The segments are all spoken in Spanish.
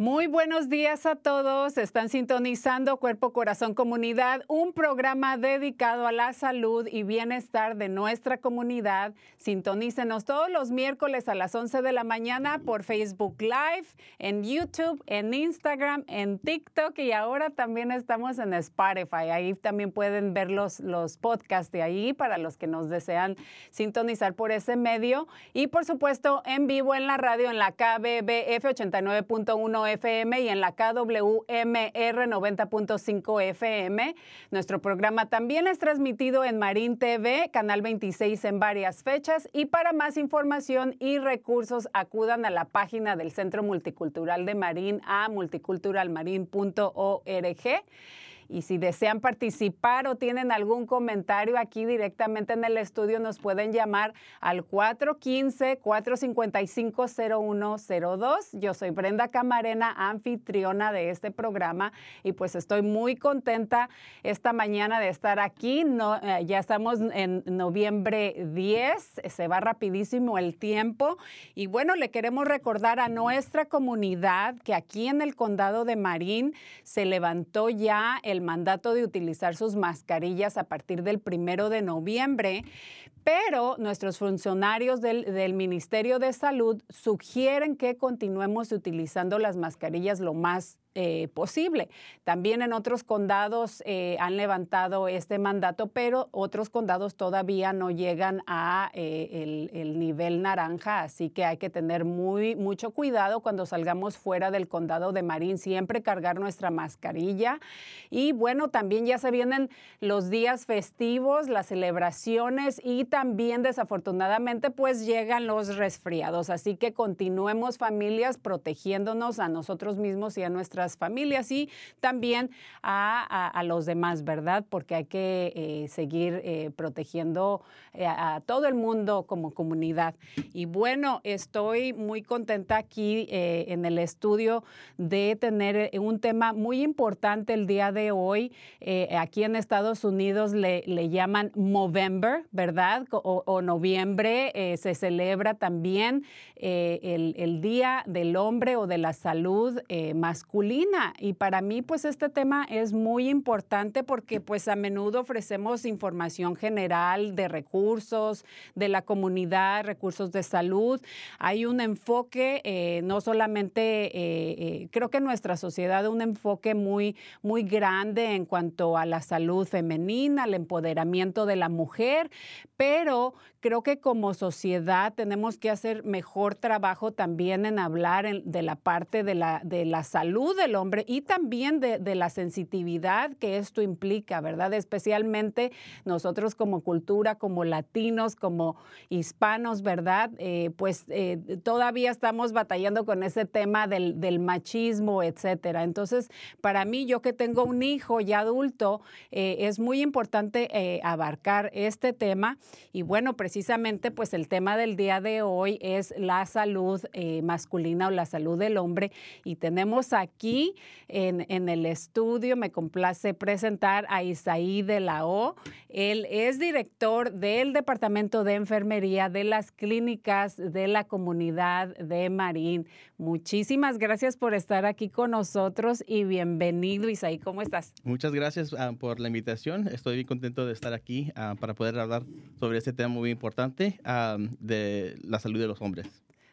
Muy buenos días a todos. Están sintonizando Cuerpo Corazón Comunidad, un programa dedicado a la salud y bienestar de nuestra comunidad. Sintonícenos todos los miércoles a las 11 de la mañana por Facebook Live, en YouTube, en Instagram, en TikTok y ahora también estamos en Spotify. Ahí también pueden ver los, los podcasts de ahí para los que nos desean sintonizar por ese medio. Y por supuesto, en vivo en la radio, en la KBBF 89.1 FM y en la KWMR 90.5 FM. Nuestro programa también es transmitido en Marín TV, Canal 26 en varias fechas. Y para más información y recursos, acudan a la página del Centro Multicultural de Marín a multiculturalmarin.org. Y si desean participar o tienen algún comentario aquí directamente en el estudio, nos pueden llamar al 415-455-0102. Yo soy Brenda Camarena, anfitriona de este programa, y pues estoy muy contenta esta mañana de estar aquí. No, eh, ya estamos en noviembre 10, se va rapidísimo el tiempo. Y bueno, le queremos recordar a nuestra comunidad que aquí en el condado de Marín se levantó ya el mandato de utilizar sus mascarillas a partir del primero de noviembre, pero nuestros funcionarios del, del, Ministerio de Salud sugieren que continuemos utilizando las mascarillas lo más eh, posible. También en otros condados eh, han levantado este mandato, pero otros condados todavía no llegan a eh, el, el, nivel naranja, así que hay que tener muy mucho cuidado cuando salgamos fuera del condado de Marín, siempre cargar nuestra mascarilla. Y bueno, también ya se vienen los días festivos, las celebraciones y también desafortunadamente pues llegan los resfriados, así que continuemos familias protegiéndonos a nosotros mismos y a nuestras familias y también a, los demás, ¿verdad? Porque hay que eh, seguir eh, protegiendo eh, a todo el mundo como comunidad. Y bueno, estoy muy contenta aquí en el estudio de tener un tema muy importante el día de hoy. aquí en Estados Unidos le, le llaman Movember, ¿verdad? O, noviembre se celebra también el, el, Día del Hombre o de la Salud masculina y para mí pues este tema es muy importante porque pues a menudo ofrecemos información general de recursos de la comunidad, recursos de salud. Hay un enfoque, eh, no solamente, eh, eh, creo que en nuestra sociedad un enfoque muy, muy grande en cuanto a la salud femenina, al empoderamiento de la mujer, pero creo que como sociedad tenemos que hacer mejor trabajo también en hablar de la parte de la, de la salud del hombre y también de, de, la sensibilidad que esto implica, ¿verdad? Especialmente nosotros como cultura, como latinos, como hispanos, ¿verdad? Eh, pues eh, todavía estamos batallando con ese tema del, del, machismo, etcétera. Entonces, para mí, yo que tengo un hijo ya adulto, eh, es muy importante abarcar este tema. Y bueno, pues el tema del día de hoy es la salud eh, masculina o la salud del hombre. Y tenemos aquí en, en, el estudio, me complace presentar a Isaí de la O. Él es director del Departamento de Enfermería de las clínicas de la comunidad de Marín. Muchísimas gracias por estar aquí con nosotros y bienvenido, Isaí. ¿Cómo estás? Muchas gracias uh, por la invitación. Estoy bien contento de estar aquí uh, para poder hablar sobre este tema muy importante um, de la salud de los hombres.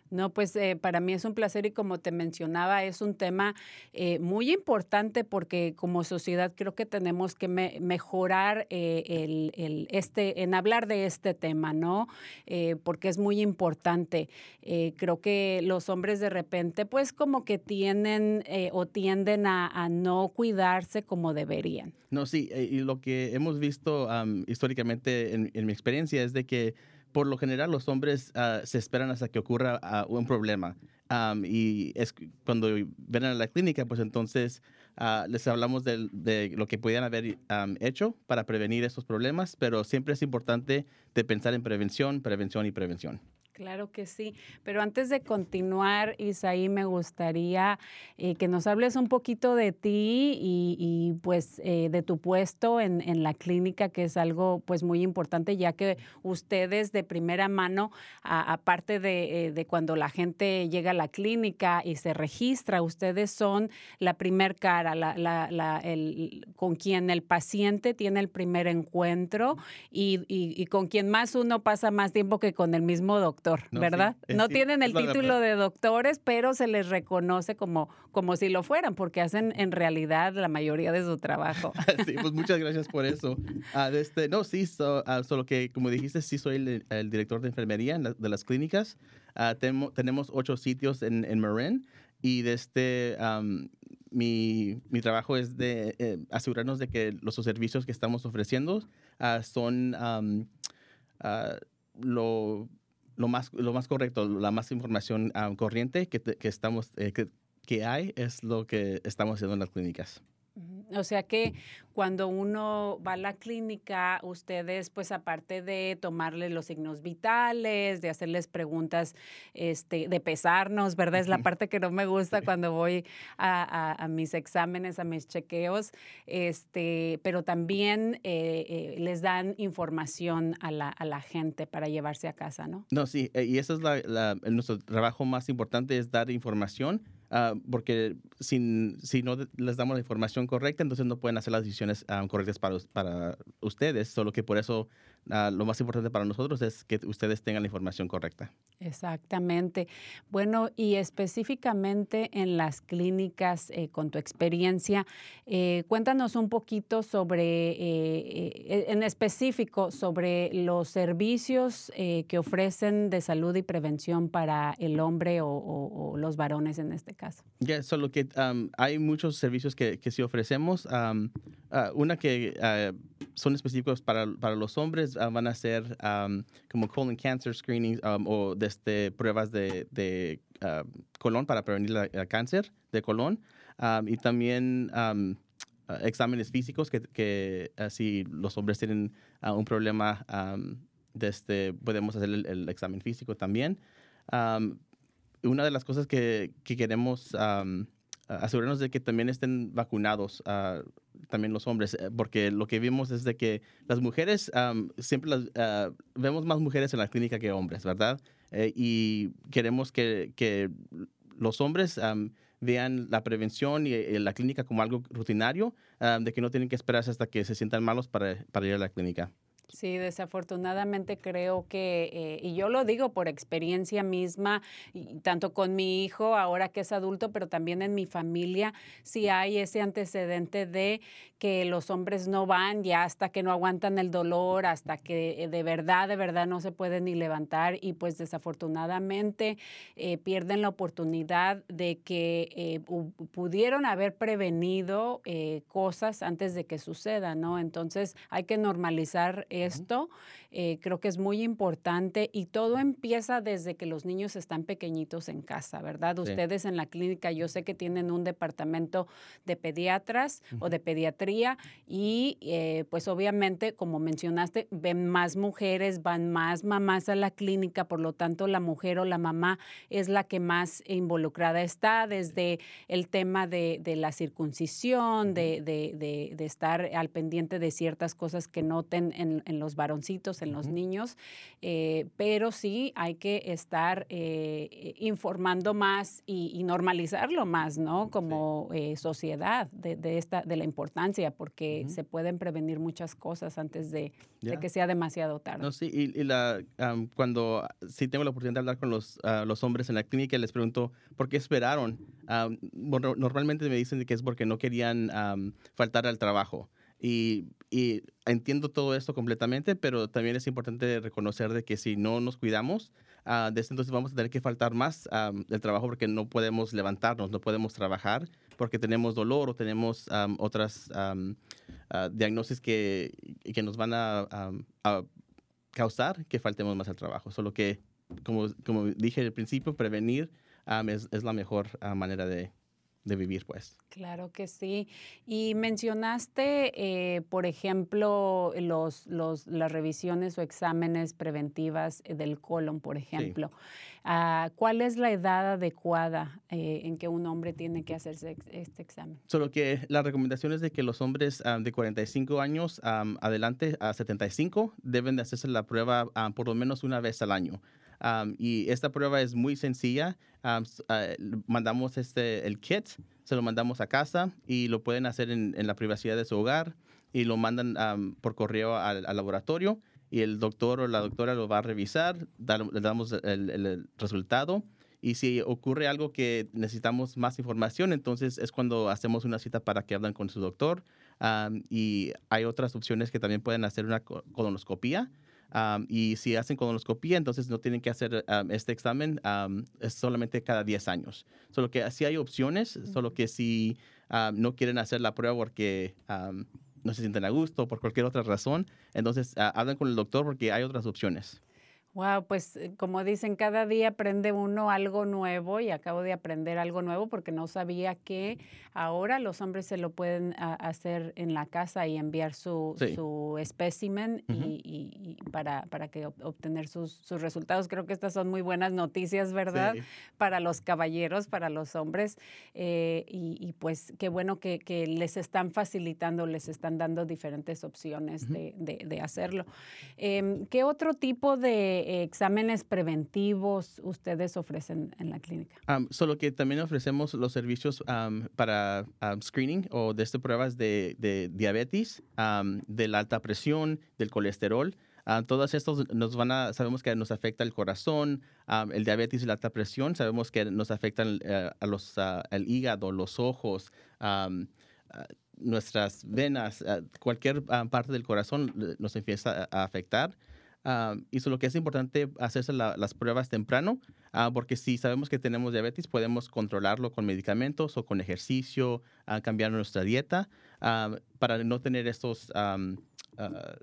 No, pues eh, para mí es un placer y como te mencionaba, es un tema eh, muy importante porque como sociedad creo que tenemos que me mejorar eh, el, el, este, en hablar de este tema, ¿no? Eh, porque es muy importante. Eh, creo que los hombres de repente pues como que tienen o tienden a, no cuidarse como deberían. No, sí, y lo que hemos visto históricamente en, en mi experiencia es de que por lo general los hombres uh, se esperan hasta que ocurra uh, un problema. Y es cuando ven a la clínica, pues entonces uh, les hablamos de, lo que podían haber hecho para prevenir esos problemas, pero siempre es importante de pensar en prevención, prevención y prevención. Claro que sí, pero antes de continuar, Isaí, me gustaría eh, que nos hables un poquito de ti y, pues eh, de tu puesto en, la clínica, que es algo pues muy importante, ya que ustedes de primera mano, aparte de, eh, de, cuando la gente llega a la clínica y se registra, ustedes son la primer cara, la, la, la, el, con quien el paciente tiene el primer encuentro y con quien más uno pasa más tiempo que con el mismo doctor. No, ¿verdad? Sí, no sí, tienen el título de doctores, pero se les reconoce como, como si lo fueran, porque hacen en realidad la mayoría de su trabajo. sí, pues muchas gracias por eso. Uh, este, no, sí, so, uh, solo que como dijiste, sí soy el, el director de enfermería la, de las clínicas. Uh, tenemos, tenemos ocho sitios en, en Marin y desde um, mi, mi, trabajo es de eh, asegurarnos de que los servicios que estamos ofreciendo son um, lo lo más, lo más correcto, la más información um, corriente que, que estamos, eh, que, que hay es lo que estamos haciendo en las clínicas. O sea que cuando uno va a la clínica, ustedes, pues aparte de tomarle los signos vitales, de hacerles preguntas, este, de pesarnos, ¿verdad? Es la parte que no me gusta cuando voy a, a, a mis exámenes, a mis chequeos, este, pero también eh, eh, les dan información a la, a la, gente para llevarse a casa, ¿no? No, sí, eh, y eso es la, la, nuestro trabajo más importante, es dar información Uh, porque si, si, no les damos la información correcta, entonces no pueden hacer las decisiones um, correctas para, para, ustedes, solo que por eso uh, lo más importante para nosotros es que ustedes tengan la información correcta. Exactamente. Bueno, y específicamente en las clínicas, eh, con tu experiencia, eh, cuéntanos un poquito sobre, eh, en específico, sobre los servicios que ofrecen de salud y prevención para el hombre o, o, o los varones en este caso. Ya, yeah, solo que um, hay muchos servicios que, que sí ofrecemos. Um, uh, una que uh, son específicos para, para los hombres uh, van a ser um, como colon cancer screening o desde pruebas de, de colon para prevenir el cáncer de colon. y también exámenes físicos que, que si los hombres tienen un problema, desde, podemos hacer el, el examen físico también. Um, una de las cosas que, que queremos um, asegurarnos de que también estén vacunados uh, también los hombres, eh, porque lo que vimos es de que las mujeres, um, siempre las, uh, vemos más mujeres en la clínica que hombres, ¿verdad? Eh, y queremos que, los hombres um, vean la prevención y, y, la clínica como algo rutinario, de que no tienen que esperarse hasta que se sientan malos para ir a la clínica. Sí, desafortunadamente creo que, eh, y yo lo digo por experiencia misma, y tanto con mi hijo ahora que es adulto, pero también en mi familia, sí hay ese antecedente de que los hombres no van ya hasta que no aguantan el dolor, hasta que eh, de verdad, de verdad no se pueden ni levantar y pues desafortunadamente eh, pierden la oportunidad de que pudieron haber prevenido cosas antes de que sucedan, ¿no? Entonces hay que normalizar esto. Eh, creo que es muy importante y todo empieza desde que los niños están pequeñitos en casa, ¿verdad? Ustedes en la clínica, yo sé que tienen un departamento de pediatras o de pediatría y eh, pues obviamente, como mencionaste, ven más mujeres, van más mamás a la clínica, por lo tanto la mujer o la mamá es la que más involucrada está desde el tema de, la circuncisión, de, de, estar al pendiente de ciertas cosas que noten en, en los varoncitos, en los niños, eh, pero sí hay que estar eh, informando más y, normalizarlo más, ¿no? Como eh, sociedad de, esta, de la importancia, porque se pueden prevenir muchas cosas antes de, que sea demasiado tarde. No, sí, y, la, cuando sí tengo la oportunidad de hablar con los, ah, los hombres en la clínica, les pregunto, ¿por qué esperaron? normalmente me dicen que es porque no querían faltar al trabajo. Y, entiendo todo esto completamente, pero también es importante reconocer de que si no nos cuidamos, uh, desde entonces vamos a tener que faltar más del trabajo porque no podemos levantarnos, no podemos trabajar porque tenemos dolor o tenemos otras uh, diagnosis que, que nos van a, causar que faltemos más al trabajo. Solo que, como, como dije al principio, prevenir es, es, la mejor ah, manera de, de vivir, pues. Claro que sí. Y mencionaste, eh, por ejemplo, los, los, las revisiones o exámenes preventivas eh, del colon, por ejemplo. Ah, ¿Cuál es la edad adecuada eh, en que un hombre tiene que hacerse este examen? Solo que la recomendación es de que los hombres de 45 años adelante a 75 deben de hacerse la prueba por lo menos una vez al año y esta prueba es muy sencilla. Ah, mandamos este, el kit, se lo mandamos a casa y lo pueden hacer en, la privacidad de su hogar y lo mandan por correo al, laboratorio y el doctor o la doctora lo va a revisar, le damos el, resultado. Y si ocurre algo que necesitamos más información, entonces es cuando hacemos una cita para que hablen con su doctor. y hay otras opciones que también pueden hacer una colonoscopía y si hacen colonoscopía, entonces no tienen que hacer este examen, es solamente cada 10 años. Solo que sí hay opciones, solo que si no quieren hacer la prueba porque no se sienten a gusto, por cualquier otra razón, entonces uh, hablan con el doctor porque hay otras opciones. Wow, pues eh, como dicen, cada día aprende uno algo nuevo y acabo de aprender algo nuevo porque no sabía que ahora los hombres se lo pueden hacer en la casa y enviar su, su espécimen y, para, para que obtener sus, sus, resultados. Creo que estas son muy buenas noticias, ¿verdad? Para los caballeros, para los hombres. Eh, y, pues qué bueno que, que, les están facilitando, les están dando diferentes opciones de, de, hacerlo. Em, ¿Qué otro tipo de exámenes preventivos ustedes ofrecen en la clínica? solo que también ofrecemos los servicios para screening o de este pruebas de, diabetes, de la alta presión, del colesterol. todos estos nos van a, sabemos que nos afecta el corazón, el diabetes y la alta presión, sabemos que nos afectan eh, a los, el hígado, los ojos, nuestras venas, cualquier parte del corazón eh, nos empieza a afectar. Uh, y lo que es importante hacerse las pruebas temprano, ah, porque si sabemos que tenemos diabetes, podemos controlarlo con medicamentos o con ejercicio, uh, cambiar nuestra dieta para no tener estas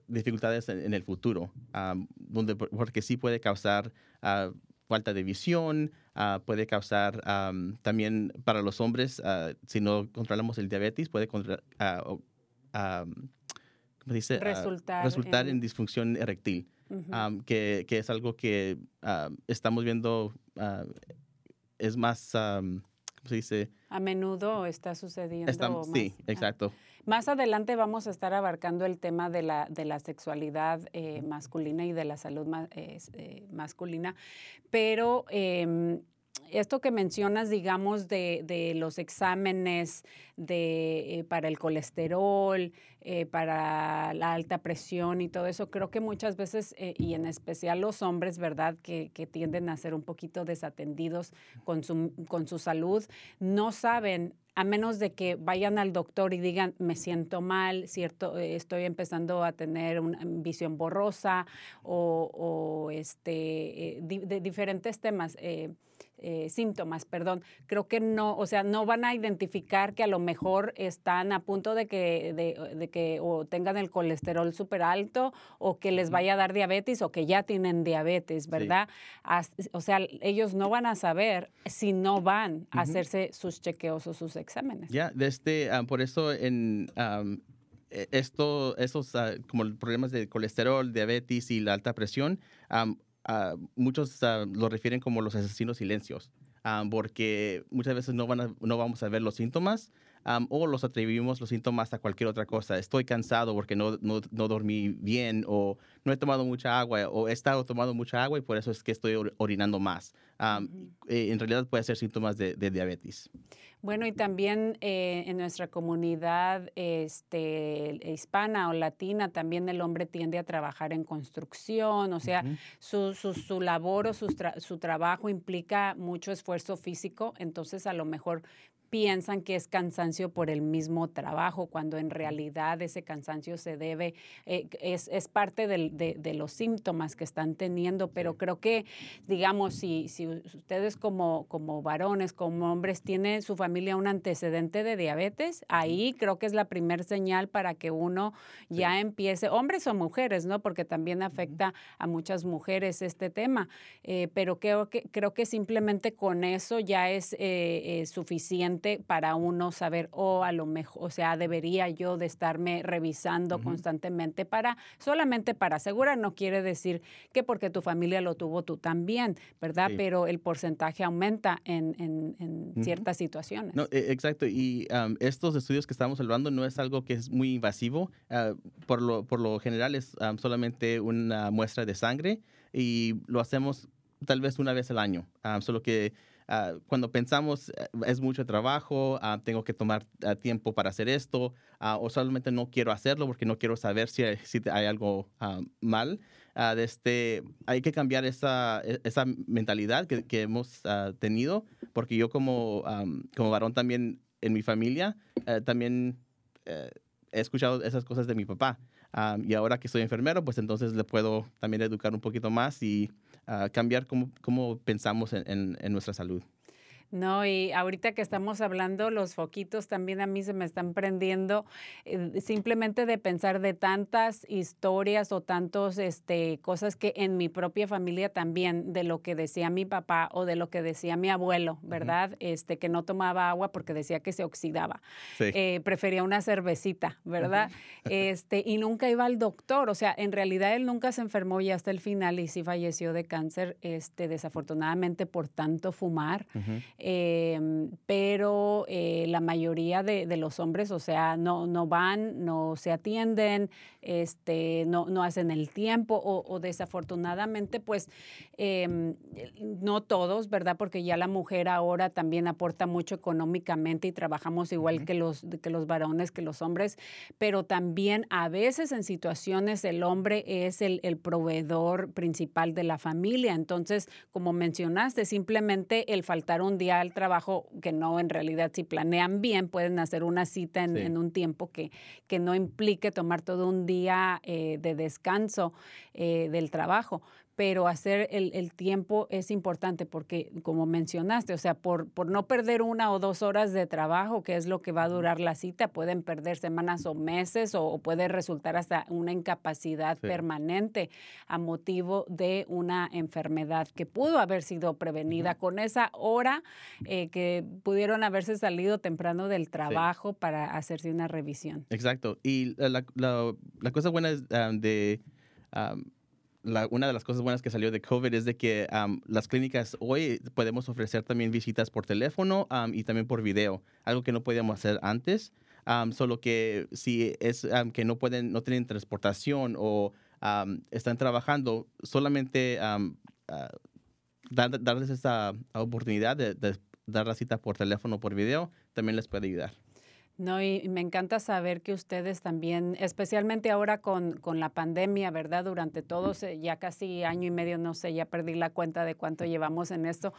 dificultades en, el futuro, donde, porque sí puede causar falta de visión, puede causar también para los hombres, si no controlamos el diabetes, puede dice? resultar, en disfunción eréctil que, que, es algo que estamos viendo, es más, ¿cómo se dice? A menudo está sucediendo. sí, exacto. Más adelante vamos a estar abarcando el tema de la, de la sexualidad eh, masculina y de la salud eh, masculina, pero em, esto que mencionas, digamos, de, de los exámenes de, eh, para el colesterol, eh, para la alta presión y todo eso, creo que muchas veces, eh, y en especial los hombres, ¿verdad?, que, que, tienden a ser un poquito desatendidos con su, con su salud, no saben a menos de que vayan al doctor y digan, me siento mal, cierto, estoy empezando a tener una visión borrosa o, este, de diferentes temas. Eh, síntomas, perdón. Creo que no, o sea, no van a identificar que a lo mejor están a punto de que, de, de que o tengan el colesterol súper alto o que les vaya a dar diabetes o que ya tienen diabetes, ¿verdad? Sí. o sea, ellos no van a saber si no van uh -huh. a hacerse sus chequeos o sus exámenes. Ya, yeah, desde, um, por eso en... Um, esto, estos uh, como problemas de colesterol, diabetes y la alta presión, um, Uh, muchos uh, lo refieren como los asesinos silencios, um, porque muchas veces no, van a, no vamos a ver los síntomas um, o los atribuimos los síntomas a cualquier otra cosa. Estoy cansado porque no, no, no, dormí bien o no he tomado mucha agua o he estado tomando mucha agua y por eso es que estoy orinando más. Um, uh -huh. eh, en realidad puede ser síntomas de, de diabetes. Bueno, y también eh, en nuestra comunidad este, hispana o latina, también el hombre tiende a trabajar en construcción, o sea, uh -huh. su, su, su, labor o su, tra su trabajo implica mucho esfuerzo físico, entonces a lo mejor piensan que es cansancio por el mismo trabajo, cuando en realidad ese cansancio se debe, eh, es, es, parte del, de, de, los síntomas que están teniendo, pero creo que, digamos, si, si ustedes como, como varones, como hombres, tienen su familia un antecedente de diabetes, ahí creo que es la primera señal para que uno ya sí. empiece, hombres o mujeres, ¿no? Porque también afecta a muchas mujeres este tema, eh, pero creo que, creo que simplemente con eso ya es eh, eh para uno saber, o oh, a lo mejor, o sea, debería yo de estarme revisando uh -huh. constantemente para, solamente para asegurar, no quiere decir que porque tu familia lo tuvo tú también, ¿verdad? Sí. Pero el porcentaje aumenta en, en, en uh -huh. ciertas situaciones. No, exacto, y um, estos estudios que estamos hablando no es algo que es muy invasivo, uh, por, lo, por lo general es um, solamente una muestra de sangre y lo hacemos tal vez una vez al año, um, solo que Uh, cuando pensamos uh, es mucho trabajo, uh, tengo que tomar tiempo para hacer esto, o solamente no quiero hacerlo porque no quiero saber si hay, si hay algo mal, desde, este, hay que cambiar esa, e, esa mentalidad que, que hemos tenido, porque yo como, um, como varón también en mi familia, eh, también eh, he escuchado esas cosas de mi papá. Um, y ahora que soy enfermero, pues entonces le puedo también educar un poquito más y uh, cambiar cómo, cómo pensamos en, en, en, nuestra salud. No, y ahorita que estamos hablando, los foquitos también a mí se me están prendiendo, eh, simplemente de pensar de tantas historias o tantos este, cosas que en mi propia familia también, de lo que decía mi papá o de lo que decía mi abuelo, ¿verdad? Uh -huh. este, que no tomaba agua porque decía que se oxidaba. Sí. Eh, prefería una cervecita, ¿verdad? Uh -huh. este, y nunca iba al doctor, o sea, en realidad él nunca se enfermó y hasta el final y sí falleció de cáncer, este, desafortunadamente por tanto fumar. Uh -huh. Eh, pero eh, la mayoría de, de, los hombres, o sea, no, no van, no se atienden, este, no, no hacen el tiempo o, o desafortunadamente, pues, eh, no todos, ¿verdad? Porque ya la mujer ahora también aporta mucho económicamente y trabajamos igual uh -huh. que, los, que los varones, que los hombres, pero también a veces en situaciones el hombre es el, el proveedor principal de la familia. Entonces, como mencionaste, simplemente el faltar un día al trabajo, que no en realidad si planean bien, pueden hacer una cita en, sí. en un tiempo que, que, no implique tomar todo un día eh, de descanso eh, del trabajo pero hacer el, el, tiempo es importante porque, como mencionaste, o sea, por, por no perder una o dos horas de trabajo, que es lo que va a durar la cita, pueden perder semanas o meses o, o puede resultar hasta una incapacidad sí. permanente a motivo de una enfermedad que pudo haber sido prevenida uh -huh. con esa hora eh, que pudieron haberse salido temprano del trabajo sí. para hacerse una revisión. Exacto. Y la, la, la cosa buena es um, de... Um, la, una de las cosas buenas que salió de COVID es de que um, las clínicas hoy podemos ofrecer también visitas por teléfono y también por video, algo que no podíamos hacer antes. Solo que si es que no pueden, no tienen transportación o están trabajando, solamente uh, dar- darles esta oportunidad de, de dar la cita por teléfono o por video también les puede ayudar. No, y me encanta saber que ustedes también, especialmente ahora con, con la pandemia, ¿verdad? Durante todos, ya casi año y medio, no sé, ya perdí la cuenta de cuánto llevamos en esto,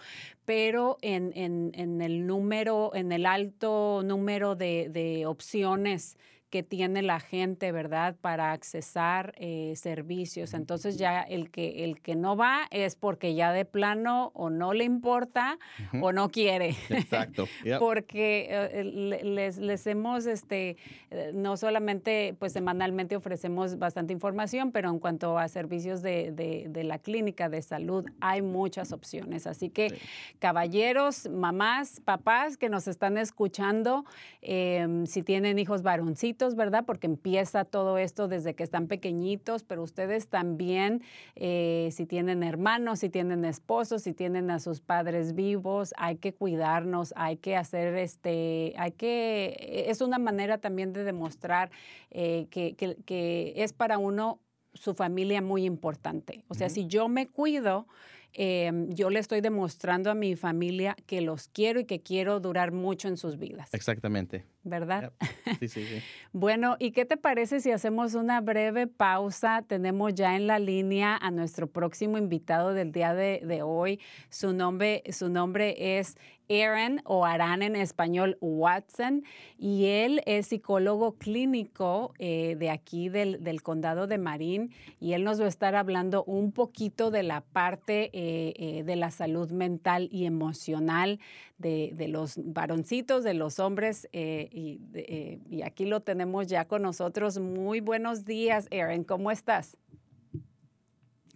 pero en, en- en el número, en el alto número de, de opciones que tiene la gente, ¿verdad? Para accesar eh, servicios. Entonces ya el que, el que no va es porque ya de plano o no le importa o no quiere. Exacto. Yep. porque eh, le- les, les hemos, este, eh, no solamente, pues semanalmente ofrecemos bastante información, pero en cuanto a servicios de, de- de la clínica de salud, hay muchas opciones. Así que, Sí. caballeros, mamás, papás que nos están escuchando, eh, si tienen hijos varoncitos, ¿verdad? Porque empieza todo esto desde que están pequeñitos, pero ustedes también, eh, si tienen hermanos, si tienen esposos, si tienen a sus padres vivos, hay que cuidarnos, hay que hacer este, hay que, es una manera también de demostrar eh, que, que- que es para uno su familia muy importante. O sea, si yo me cuido, eh, yo le estoy demostrando a mi familia que los quiero y que quiero durar mucho en sus vidas, Exactamente. ¿verdad? Yep. Sí, sí, sí. Bueno, ¿y qué te parece si hacemos una breve pausa? Tenemos ya en la línea a nuestro próximo invitado del día de, de hoy. Su nombre, su nombre es Aaron o Aran en español Watson y él es psicólogo clínico eh, de aquí del, del condado de Marín y él nos va a estar hablando un poquito de la parte eh, eh, de la salud mental y emocional de, de los varoncitos, de los hombres y aquí lo tenemos ya con nosotros. Muy buenos días, Aaron, ¿cómo estás?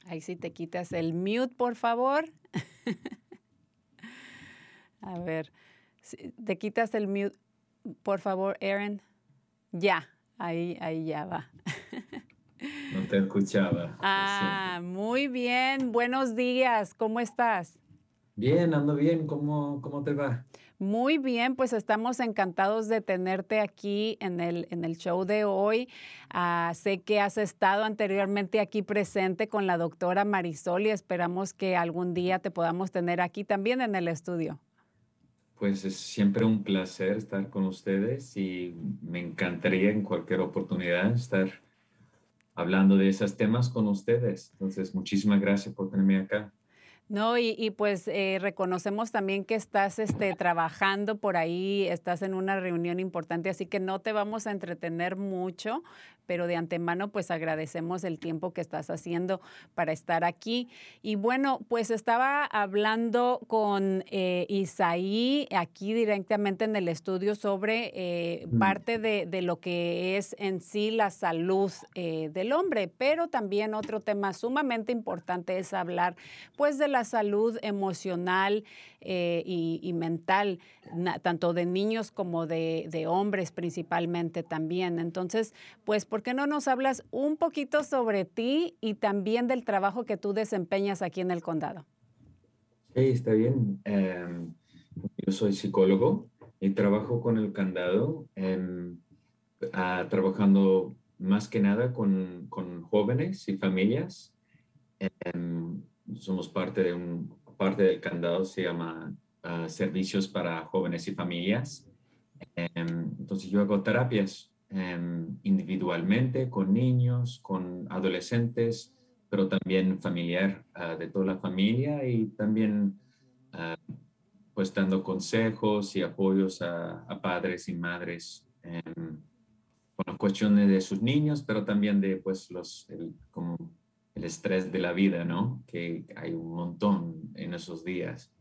Ahí sí te quitas el mute, por favor. A ver, te quitas el mute, por favor, Aaron. Ya, ahí, ahí ya va. No te escuchaba. Ah, muy bien. Buenos días. ¿Cómo estás? Bien, ando bien. ¿Cómo, cómo te va? Muy bien, pues estamos encantados de tenerte aquí en el, en el show de hoy. Ah, sé que has estado anteriormente aquí presente con la doctora Marisol y esperamos que algún día te podamos tener aquí también en el estudio. Pues es siempre un placer estar con ustedes y me encantaría en cualquier oportunidad estar hablando de esos temas con ustedes. Entonces, muchísimas gracias por tenerme acá. No, y, y pues eh, reconocemos también que estás este, trabajando por ahí, estás en una reunión importante, así que no te vamos a entretener mucho, pero de antemano pues agradecemos el tiempo que estás haciendo para estar aquí. Y bueno, pues estaba hablando con eh, Isaí aquí directamente en el estudio sobre eh, Mm. parte de, de lo que es en sí la salud eh, del hombre, pero también otro tema sumamente importante es hablar pues de la salud emocional eh, y, mental, tanto de niños como de, hombres principalmente también. Entonces, pues, ¿por qué no nos hablas un poquito sobre ti y también del trabajo que tú desempeñas aquí en el condado? Sí, está bien. Em, yo soy psicólogo y trabajo con el candado, em, ah, trabajando más que nada con, con jóvenes y familias. Em, somos parte de un parte del candado, se llama ah, Servicios para Jóvenes y Familias. Em, entonces yo hago terapias em, individualmente con niños, con adolescentes, pero también familiar ah, de toda la familia y también ah, pues dando consejos y apoyos a, a padres y madres em, con las cuestiones de sus niños, pero también de pues los el, como el estrés de la vida, ¿no? Que hay un montón en esos días.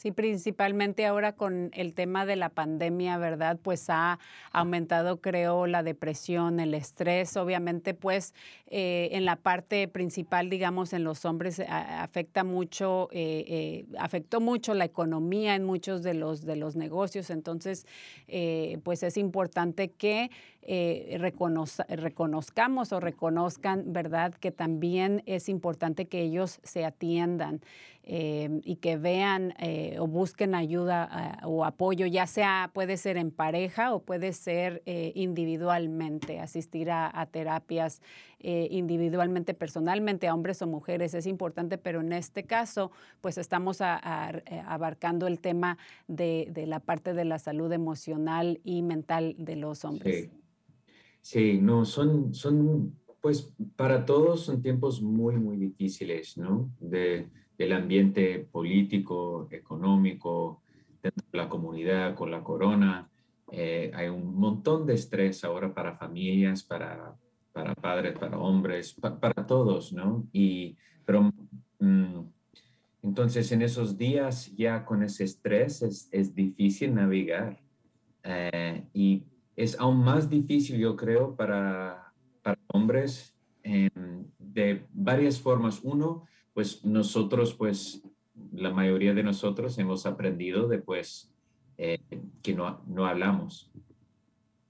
Sí, principalmente ahora con el tema de la pandemia, ¿verdad? Pues ha aumentado, creo, la depresión, el estrés. Obviamente, pues eh, en la parte principal, digamos, en los hombres afecta mucho, eh, eh, afectó mucho la economía en muchos de los, de los negocios. Entonces, eh, pues es importante que eh, reconoz- reconozcamos o reconozcan, ¿verdad? Que también es importante que ellos se atiendan. Eh, y que vean eh, o busquen ayuda ah, o apoyo, ya sea puede ser en pareja o puede ser eh, individualmente, asistir a, terapias individualmente, personalmente, a hombres o mujeres, es importante, pero en este caso, pues estamos abarcando el tema de, la parte de la salud emocional y mental de los hombres. Sí, no, son, son, pues para todos son tiempos muy, muy difíciles, ¿no? De, del ambiente político, económico, dentro de la comunidad con la corona. Eh, hay un montón de estrés ahora para familias, para, para padres, para hombres, para todos, ¿no? Y, pero mm, entonces en esos días ya con ese estrés es, es difícil navegar. Eh, y es aún más difícil, yo creo, para, para hombres de varias formas. Uno, pues nosotros, pues la mayoría de nosotros hemos aprendido de pues eh, que no, no hablamos.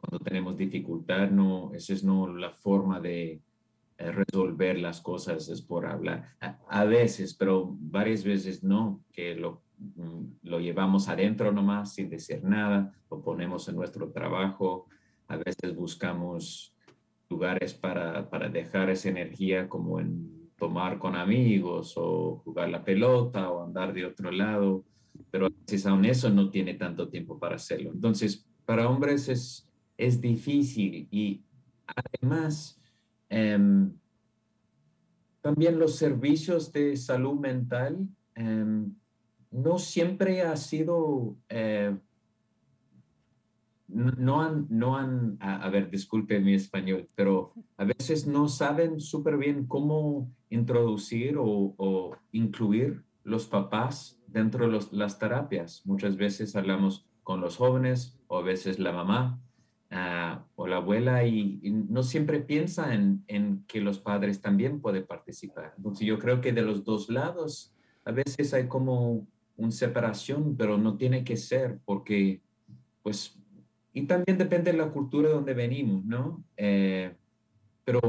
Cuando tenemos dificultad, no, esa es no la forma de eh, resolver las cosas, es por hablar. A, veces, pero varias veces no, que lo, mm, lo llevamos adentro nomás sin decir nada, lo ponemos en nuestro trabajo, a veces buscamos lugares para, para dejar esa energía como en tomar con amigos o jugar la pelota o andar de otro lado, pero veces aún eso no tiene tanto tiempo para hacerlo. Entonces, para hombres es, es difícil y además em, también los servicios de salud mental em, no siempre ha sido eh, no han, no han a, ver, disculpe mi español, pero a veces no saben súper bien cómo introducir o, incluir los papás dentro de las terapias. Muchas veces hablamos con los jóvenes o a veces la mamá ah, o la abuela y, no siempre piensa en, en, que los padres también pueden participar. Entonces yo creo que de los dos lados a veces hay como una separación, pero no tiene que ser porque pues y también depende de la cultura de donde venimos, ¿no? Eh, pero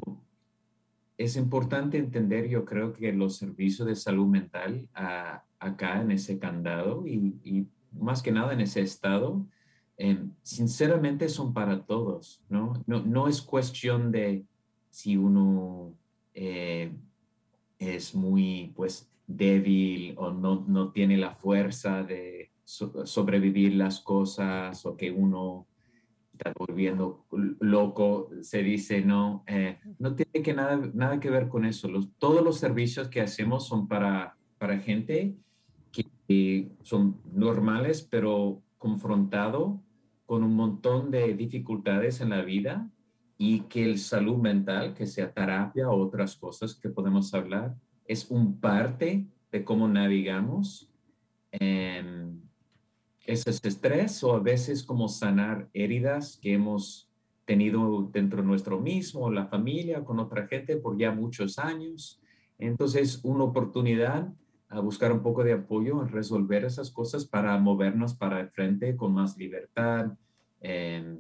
es importante entender, yo creo que los servicios de salud mental acá en ese candado y, más que nada en ese estado, eh, sinceramente son para todos, ¿no? ¿no? No es cuestión de si uno eh, es muy, pues, débil o no, no tiene la fuerza de sobrevivir las cosas o que uno está volviendo loco, se dice, no, eh, no tiene que nada, nada que ver con eso. Los, todos los servicios que hacemos son para, para gente que, son normales, pero confrontado con un montón de dificultades en la vida y que el salud mental, que sea terapia o otras cosas que podemos hablar, es un parte de cómo navegamos. Eh, ese estrés o a veces como sanar heridas que hemos tenido dentro de nuestro mismo, la familia, con otra gente por ya muchos años. Entonces, una oportunidad a buscar un poco de apoyo en resolver esas cosas para movernos para el frente con más libertad, em,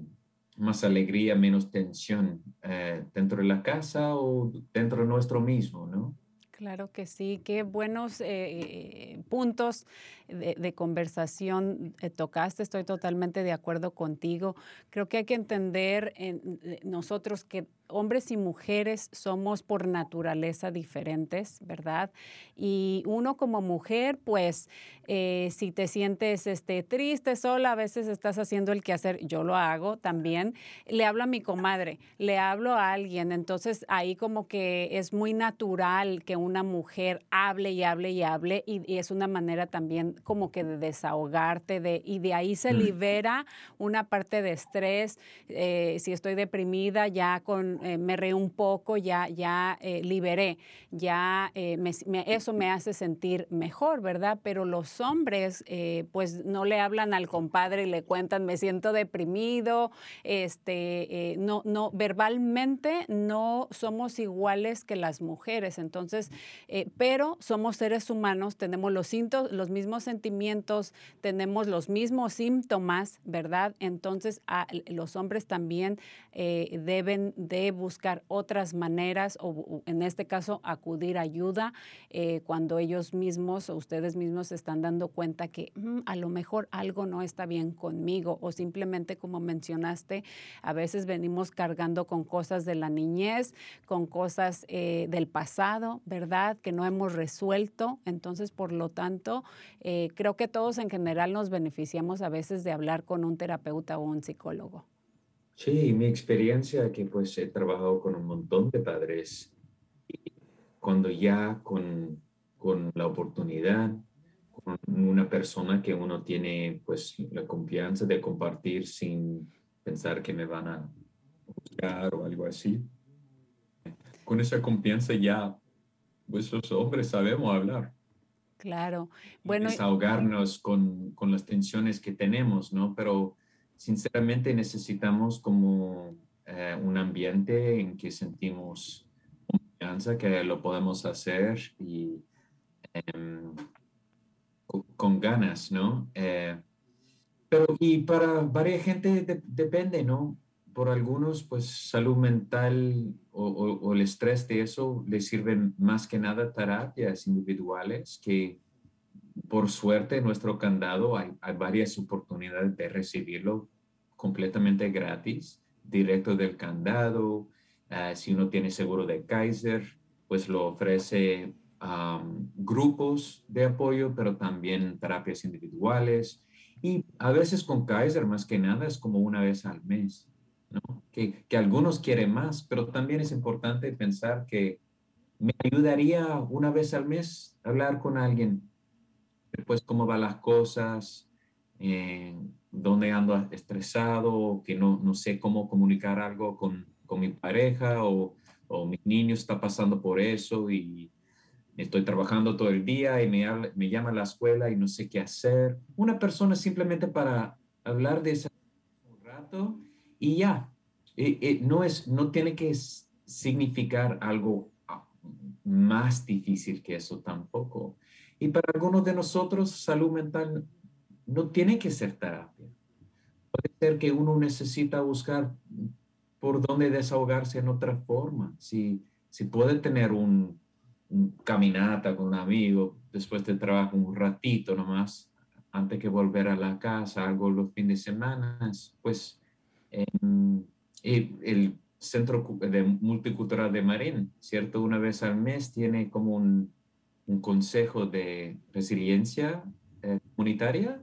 más alegría, menos tensión eh, dentro de la casa o dentro de nuestro mismo, ¿no? Claro que sí, qué buenos eh, eh, puntos de, conversación eh, tocaste, estoy totalmente de acuerdo contigo. Creo que hay que entender en, nosotros que hombres y mujeres somos por naturaleza diferentes, ¿verdad? Y uno como mujer, pues, eh, si te sientes este, triste, sola, a veces estás haciendo el quehacer, yo lo hago también, le hablo a mi comadre, le hablo a alguien, entonces ahí como que es muy natural que una mujer hable y hable y hable y, es una manera también como que de desahogarte de, y de ahí se libera una parte de estrés, eh, si estoy deprimida ya con eh, me reí un poco, ya, ya eh, liberé, ya eso me hace sentir mejor, ¿verdad? Pero los hombres, pues no le hablan al compadre y le cuentan, me siento deprimido, este, no, no, verbalmente no somos iguales que las mujeres, entonces, pero somos seres humanos, tenemos los, los mismos sentimientos, tenemos los mismos síntomas, ¿verdad? Entonces los hombres también eh, deben de buscar otras maneras o, en este caso acudir ayuda eh, cuando ellos mismos o ustedes mismos se están dando cuenta que mm, a lo mejor algo no está bien conmigo o simplemente como mencionaste, a veces venimos cargando con cosas de la niñez, con cosas eh, del pasado, ¿verdad? Que no hemos resuelto. Entonces, por lo tanto, creo que todos en general nos beneficiamos a veces de hablar con un terapeuta o un psicólogo. Sí, mi experiencia que pues he trabajado con un montón de padres cuando ya con, con la oportunidad, con una persona que uno tiene pues la confianza de compartir sin pensar que me van a buscar o algo así. Con esa confianza ya, pues los hombres sabemos hablar. Claro. Bueno. Desahogarnos con, con las tensiones que tenemos, ¿no? Pero sinceramente necesitamos como eh, un ambiente en que sentimos confianza, que lo podemos hacer y em, con, ganas, ¿no? Eh, pero y para varias gente depende, ¿no? Por algunos, pues salud mental o, o, el estrés de eso les sirven más que nada terapias individuales que por suerte en nuestro candado hay, hay varias oportunidades de recibirlo completamente gratis, directo del candado. Uh, si uno tiene seguro de Kaiser, pues lo ofrece um, grupos de apoyo, pero también terapias individuales. Y a veces con Kaiser, más que nada, es como una vez al mes, ¿no? Que, que algunos quieren más, pero también es importante pensar que me ayudaría una vez al mes hablar con alguien, pues cómo van las cosas, eh, dónde ando estresado, que no, no sé cómo comunicar algo con, con mi pareja o, o mi niño está pasando por eso y estoy trabajando todo el día y me, me llama a la escuela y no sé qué hacer. Una persona simplemente para hablar de eso un rato y ya. Eh, eh, no, es, no tiene que significar algo ah, más difícil que eso tampoco. Y para algunos de nosotros, salud mental no tiene que ser terapia. Puede ser que uno necesita buscar por dónde desahogarse en otra forma. Si, si puede tener un, caminata con un amigo después del trabajo, un ratito nomás, antes que volver a la casa, algo los fines de semana, pues el, el Centro de Multicultural de Marín, ¿cierto? Una vez al mes tiene como un, un consejo de resiliencia eh, comunitaria.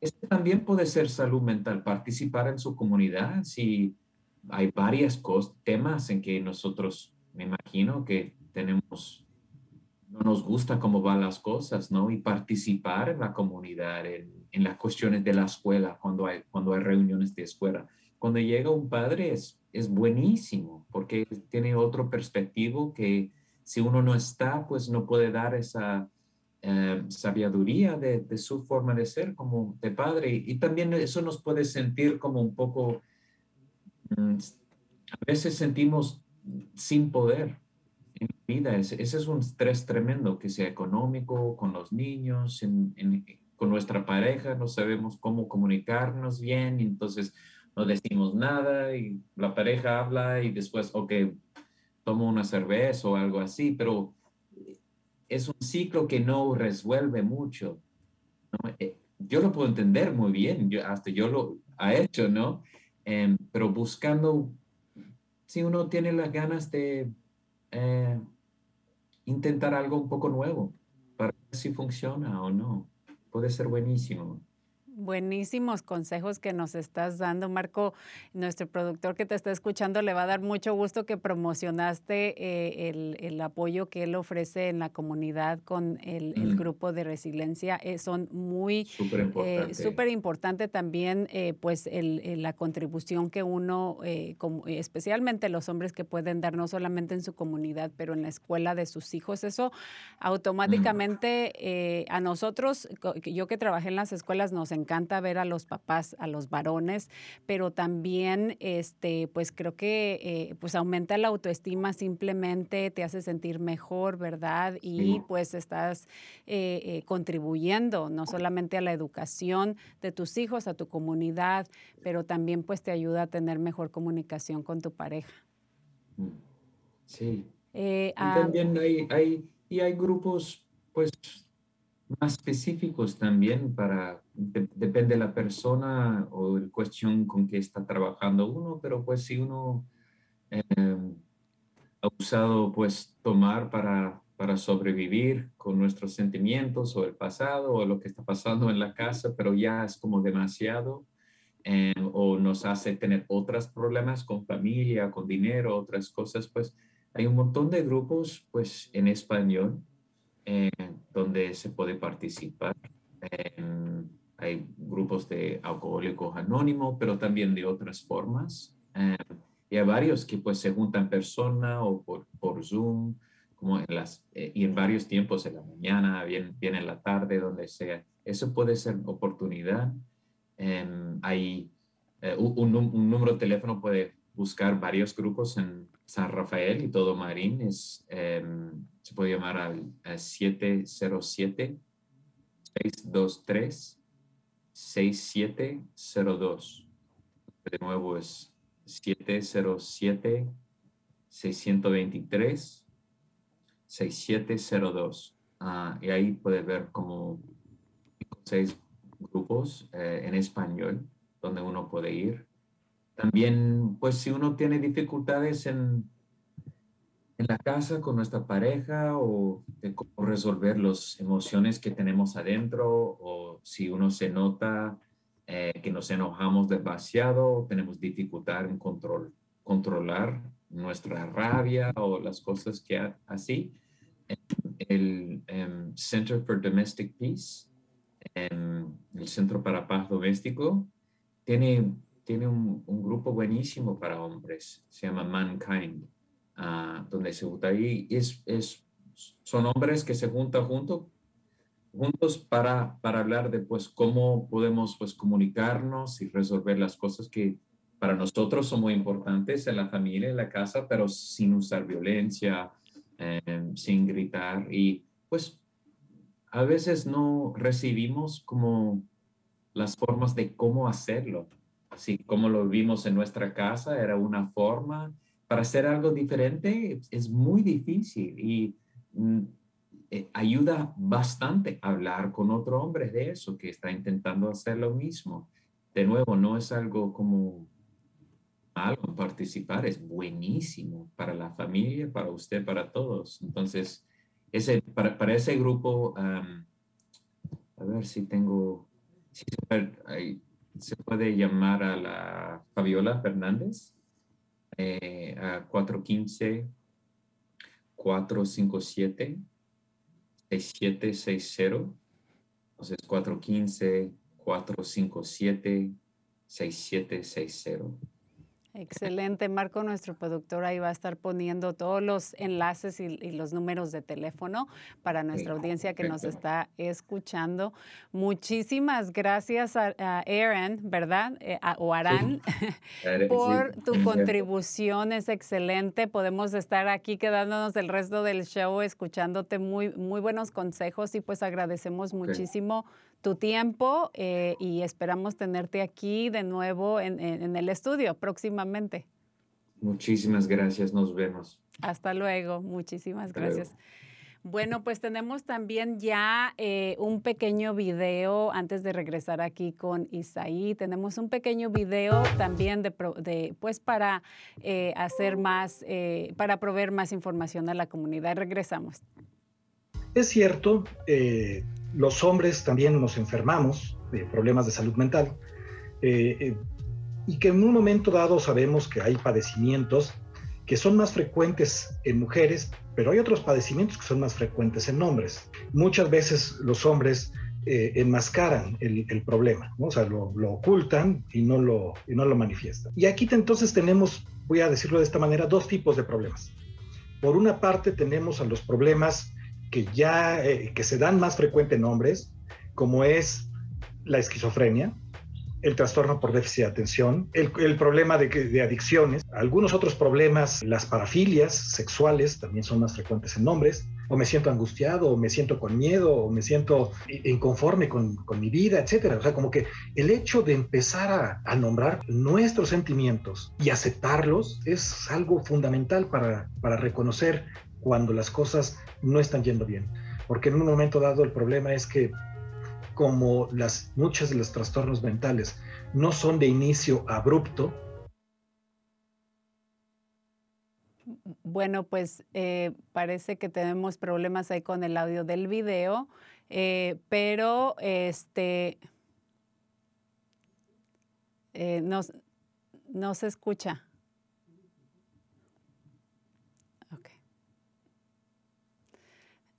Este también puede ser salud mental, participar en su comunidad. Si hay varios temas en que nosotros, me imagino que tenemos no nos gusta cómo van las cosas, ¿no? Y participar en la comunidad, en, en, las cuestiones de la escuela, cuando hay, cuando hay reuniones de escuela. Cuando llega un padre es, es buenísimo, porque tiene otro perspectivo que si uno no está, pues no puede dar esa eh, sabiduría de, de, su forma de ser como de padre. Y también eso nos puede sentir como un poco, mm, a veces sentimos sin poder, en vida. Ese, ese, es un estrés tremendo, que sea económico, con los niños, con nuestra pareja, no sabemos cómo comunicarnos bien, entonces no decimos nada y la pareja habla y después, ok, tomo una cerveza o algo así, pero es un ciclo que no resuelve mucho. Eh, yo lo puedo entender muy bien, yo, hasta yo lo he hecho, ¿no? Em, pero buscando, si uno tiene las ganas de eh, intentar algo un poco nuevo para ver si funciona o no. Puede ser buenísimo. Buenísimos consejos que nos estás dando, Marco. Nuestro productor que te está escuchando le va a dar mucho gusto que promocionaste eh, el, el, apoyo que él ofrece en la comunidad con el, el grupo de resiliencia. Eh, son muy súper importante. eh, importante también, eh, pues, la contribución que uno, como, especialmente los hombres que pueden dar no solamente en su comunidad, pero en la escuela de sus hijos. Eso automáticamente a nosotros, yo que trabajé en las escuelas, nos encanta encanta ver a los papás, a los varones, pero también, este, pues creo que eh, pues aumenta la autoestima simplemente, te hace sentir mejor, ¿verdad? Y pues estás eh, eh, contribuyendo no solamente a la educación de tus hijos, a tu comunidad, pero también pues te ayuda a tener mejor comunicación con tu pareja. Mm. Sí. y también hay, hay, y hay grupos pues más específicos también para, depende de la persona o el cuestión con que está trabajando uno, pero pues si uno em, ha usado pues tomar para, para sobrevivir con nuestros sentimientos o el pasado o lo que está pasando en la casa, pero ya es como demasiado. Em, o nos hace tener otros problemas con familia, con dinero, otras cosas, pues hay un montón de grupos pues en español eh, donde se puede participar. hay grupos de alcohólicos anónimos, pero también de otras formas. Eh, y hay varios que pues se juntan persona o por, por Zoom, como en las, eh, y en varios tiempos, en la mañana, bien, bien en la tarde, donde sea. Eso puede ser oportunidad. hay un, un, número de teléfono puede buscar varios grupos en San Rafael y todo Marín. Es, se puede llamar al, 707-623-6702. De nuevo es 707-623-6702. Ah, y ahí puede ver como seis grupos eh, en español donde uno puede ir. También, pues si uno tiene dificultades en en la casa con nuestra pareja o de cómo resolver las emociones que tenemos adentro o si uno se nota eh, que nos enojamos demasiado, tenemos dificultad en control, controlar nuestra rabia o las cosas que así. El em, Center for Domestic Peace, em, el Centro para Paz Doméstico, tiene, tiene un, un grupo buenísimo para hombres, se llama Mankind donde se junta ahí. Es, es, son hombres que se juntan junto, juntos para, para hablar de pues, cómo podemos pues, comunicarnos y resolver las cosas que para nosotros son muy importantes en la familia, en la casa, pero sin usar violencia, em, sin gritar. Y pues a veces no recibimos como las formas de cómo hacerlo. Así como lo vimos en nuestra casa, era una forma para hacer algo diferente es muy difícil y mm, eh, ayuda bastante hablar con otro hombre de eso que está intentando hacer lo mismo. De nuevo, no es algo como algo participar, es buenísimo para la familia, para usted, para todos. Entonces, ese, para, ese grupo, a ver si tengo, si se puede llamar a la Fabiola Fernández eh, a 415-457-6760. Entonces, 415-457-6760. Excelente, Marco, nuestro productor ahí va a estar poniendo todos los enlaces y, los números de teléfono para nuestra audiencia que nos está escuchando. Muchísimas gracias a, Aaron, ¿verdad? Eh, o Arán, por tu contribución, es excelente. Podemos estar aquí quedándonos el resto del show escuchándote muy, muy buenos consejos y pues agradecemos muchísimo tu tiempo eh, y esperamos tenerte aquí de nuevo en, el estudio próximamente. Muchísimas gracias, nos vemos. Hasta luego, muchísimas gracias. Bueno, pues tenemos también ya eh, un pequeño video antes de regresar aquí con Isaí. Tenemos un pequeño video también de, pues para eh, hacer más, para proveer más información a la comunidad. Regresamos. Es cierto, los hombres también nos enfermamos de problemas de salud mental eh, eh, y que en un momento dado sabemos que hay padecimientos que son más frecuentes en mujeres, pero hay otros padecimientos que son más frecuentes en hombres. Muchas veces los hombres eh, enmascaran el, problema, o sea, lo, ocultan y no lo, y no lo manifiestan. Y aquí entonces tenemos, voy a decirlo de esta manera, dos tipos de problemas. Por una parte tenemos a los problemas que ya eh, que se dan más frecuente en hombres, como es la esquizofrenia, el trastorno por déficit de atención, el, problema de, adicciones, algunos otros problemas, las parafilias sexuales también son más frecuentes en hombres, o me siento angustiado, o me siento con miedo, o me siento inconforme con, con mi vida, etcétera. O sea, como que el hecho de empezar a, nombrar nuestros sentimientos y aceptarlos es algo fundamental para reconocer cuando las cosas no están yendo bien. Porque en un momento dado el problema es que como las, muchos de los trastornos mentales no son de inicio abrupto. Bueno, pues eh, parece que tenemos problemas ahí con el audio del video, eh, pero este eh, no, no se escucha.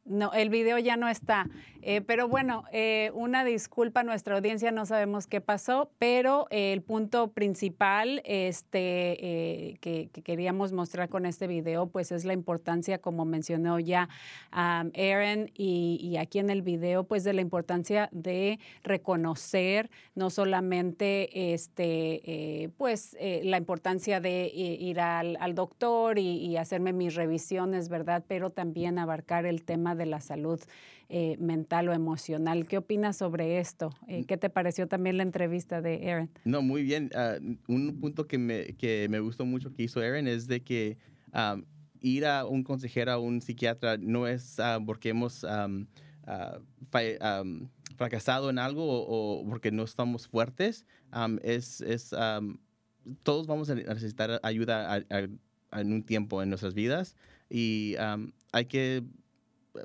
No, el video ya no está. Eh, pero bueno, eh, una disculpa a nuestra audiencia, no sabemos qué pasó, pero eh, el punto principal este, que, que, queríamos mostrar con este video, pues es la importancia, como mencionó ya um, Aaron, y, aquí en el video, pues de la importancia de reconocer no solamente este, pues la importancia de ir al, doctor y, hacerme mis revisiones, ¿verdad? Pero también abarcar el tema la salud eh, mental o emocional. ¿Qué opinas sobre esto? Eh, ¿Qué te pareció también la entrevista de Aaron? No, muy bien. Uh, un punto que me, que me gustó mucho que hizo Aaron es de que um, ir a un consejero, a un psiquiatra, no es uh, porque hemos um, uh, fracasado en algo o, o, porque no estamos fuertes. es, es todos vamos a necesitar ayuda a, a, en un tiempo en nuestras vidas y hay que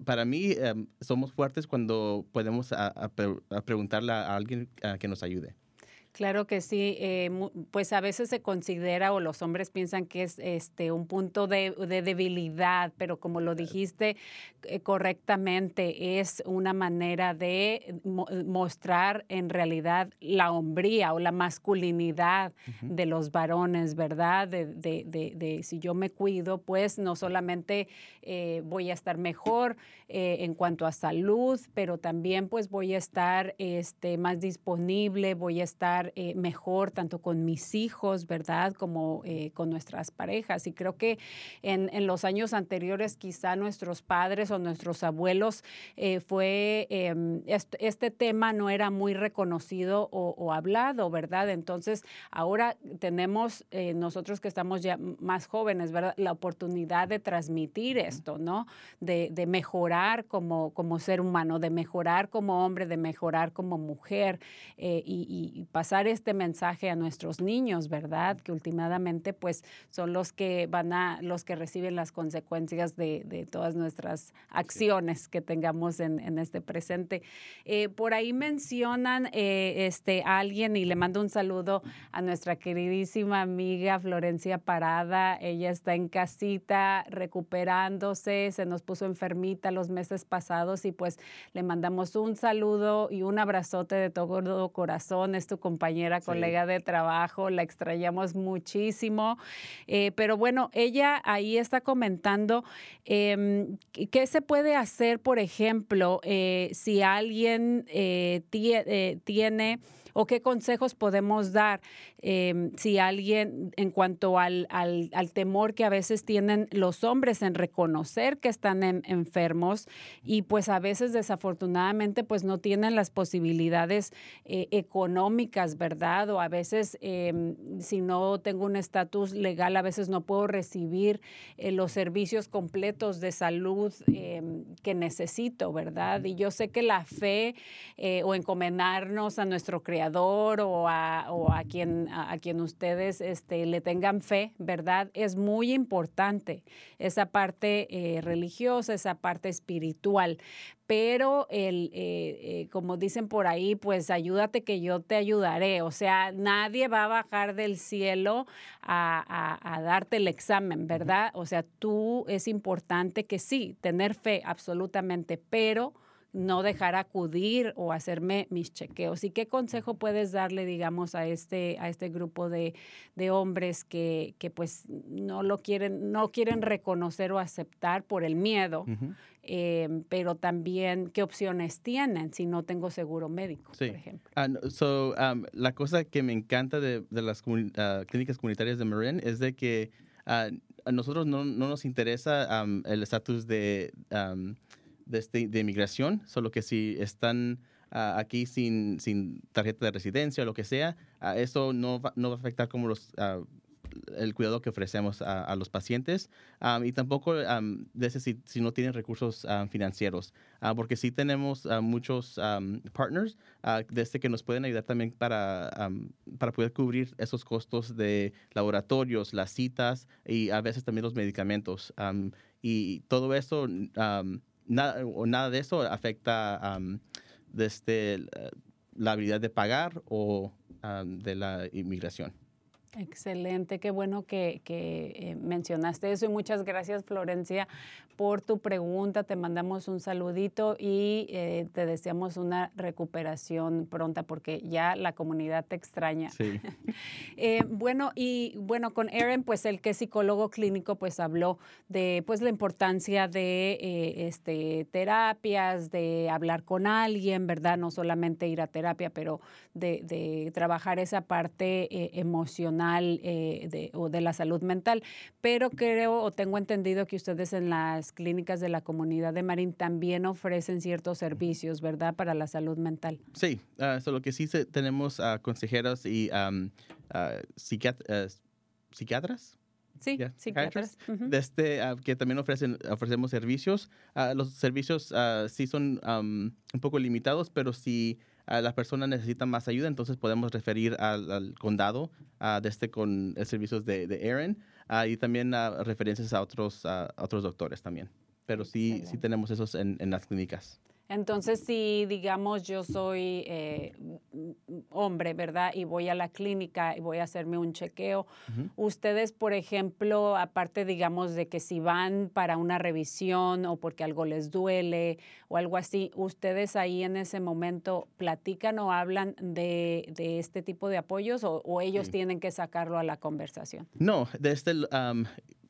para mí um, somos fuertes cuando podemos a, a, a preguntarle a alguien que nos ayude. Claro que sí, eh, pues a veces se considera o los hombres piensan que es este un punto de, de debilidad, pero como lo dijiste eh, correctamente, es una manera de mo mostrar en realidad la hombría o la masculinidad uh -huh. de los varones, ¿verdad? De, de, de, si yo me cuido, pues no solamente eh, voy a estar mejor eh, en cuanto a salud, pero también pues voy a estar este, más disponible, voy a estar eh, mejor tanto con mis hijos, ¿verdad? Como eh, con nuestras parejas. Y creo que en, en, los años anteriores quizá nuestros padres o nuestros abuelos eh, fue, este, este, tema no era muy reconocido o, o, hablado, ¿verdad? Entonces ahora tenemos nosotros que estamos ya más jóvenes, ¿verdad? La oportunidad de transmitir esto, ¿no? De, de mejorar como, como ser humano, de mejorar como hombre, de mejorar como mujer y, y pasar este mensaje a nuestros niños, ¿verdad? Que últimamente pues son los que van a, los que reciben las consecuencias de, de todas nuestras acciones que tengamos en, en este presente. Eh, por ahí mencionan eh, este, a alguien y le mando un saludo a nuestra queridísima amiga Florencia Parada. Ella está en casita recuperándose, se nos puso enfermita los meses pasados y pues le mandamos un saludo y un abrazote de todo corazón. Es tu compañera sí. colega de trabajo, la extrañamos muchísimo. Eh, pero bueno, ella ahí está comentando eh, qué se puede hacer, por ejemplo, eh, si alguien eh, tiene o qué consejos podemos dar eh, si alguien, en cuanto al, al, temor que a veces tienen los hombres en reconocer que están en, enfermos y pues a veces desafortunadamente pues no tienen las posibilidades eh, económicas, ¿verdad? O a veces eh, si no tengo un estatus legal, a veces no puedo recibir eh, los servicios completos de salud em, que necesito, ¿verdad? Y yo sé que la fe eh, o encomendarnos a nuestro creador o a, o a quien a, quien ustedes este, le tengan fe, ¿verdad? Es muy importante esa parte eh, religiosa, esa parte espiritual. Pero el, eh, eh, como dicen por ahí, pues ayúdate que yo te ayudaré. O sea, nadie va a bajar del cielo a, a, a darte el examen, ¿verdad? O sea, tú es importante que sí, tener fe absolutamente, pero no dejar acudir o hacerme mis chequeos. ¿Y qué consejo puedes darle, digamos, a este, a este grupo de, de hombres que, que, pues no lo quieren, no quieren reconocer o aceptar por el miedo? Eh, pero también qué opciones tienen si no tengo seguro médico, por ejemplo. Uh, so, um, la cosa que me encanta de, de las uh, clínicas comunitarias de Marin es de que uh, a nosotros no, no nos interesa um, el estatus de, um, de, este, de, inmigración, solo que si están aquí sin, sin tarjeta de residencia o lo que sea, eso no va, no va a afectar como los el cuidado que ofrecemos a, los pacientes y tampoco de ese si, si, no tienen recursos financieros, ah, porque sí tenemos muchos partners desde este que nos pueden ayudar también para, para poder cubrir esos costos de laboratorios, las citas y a veces también los medicamentos. y todo eso, nada, nada de eso afecta desde este, la habilidad de pagar o de la inmigración. Excelente, qué bueno que, eh, mencionaste eso y muchas gracias Florencia por tu pregunta. Te mandamos un saludito y eh, te deseamos una recuperación pronta porque ya la comunidad te extraña. Sí. Eh, bueno, y bueno, con Aaron, pues el que es psicólogo clínico, pues habló de pues la importancia de este, terapias, de hablar con alguien, ¿verdad? No solamente ir a terapia, pero de, de trabajar esa parte emocional eh, de, o de la salud mental. Pero creo o tengo entendido que ustedes en las clínicas de la comunidad de Marín también ofrecen ciertos servicios, ¿verdad? Para la salud mental. Sí, uh, solo que sí tenemos uh, consejeros y um, psiquiatras. Sí, psiquiatras. este, que también ofrecen, ofrecemos servicios. los servicios sí son um, un poco limitados, pero si la persona necesita más ayuda, entonces podemos referir al, condado desde este con servicios de, de Aaron y también referencias a otros, a otros doctores también. Pero sí, sí tenemos esos en, en las clínicas. Entonces, si digamos yo soy eh, hombre, ¿verdad? Y voy a la clínica y voy a hacerme un chequeo, ustedes, por ejemplo, aparte, digamos, de que si van para una revisión o porque algo les duele o algo así, ustedes ahí en ese momento platican o hablan de, este tipo de apoyos o, ellos tienen que sacarlo a la conversación? No, de este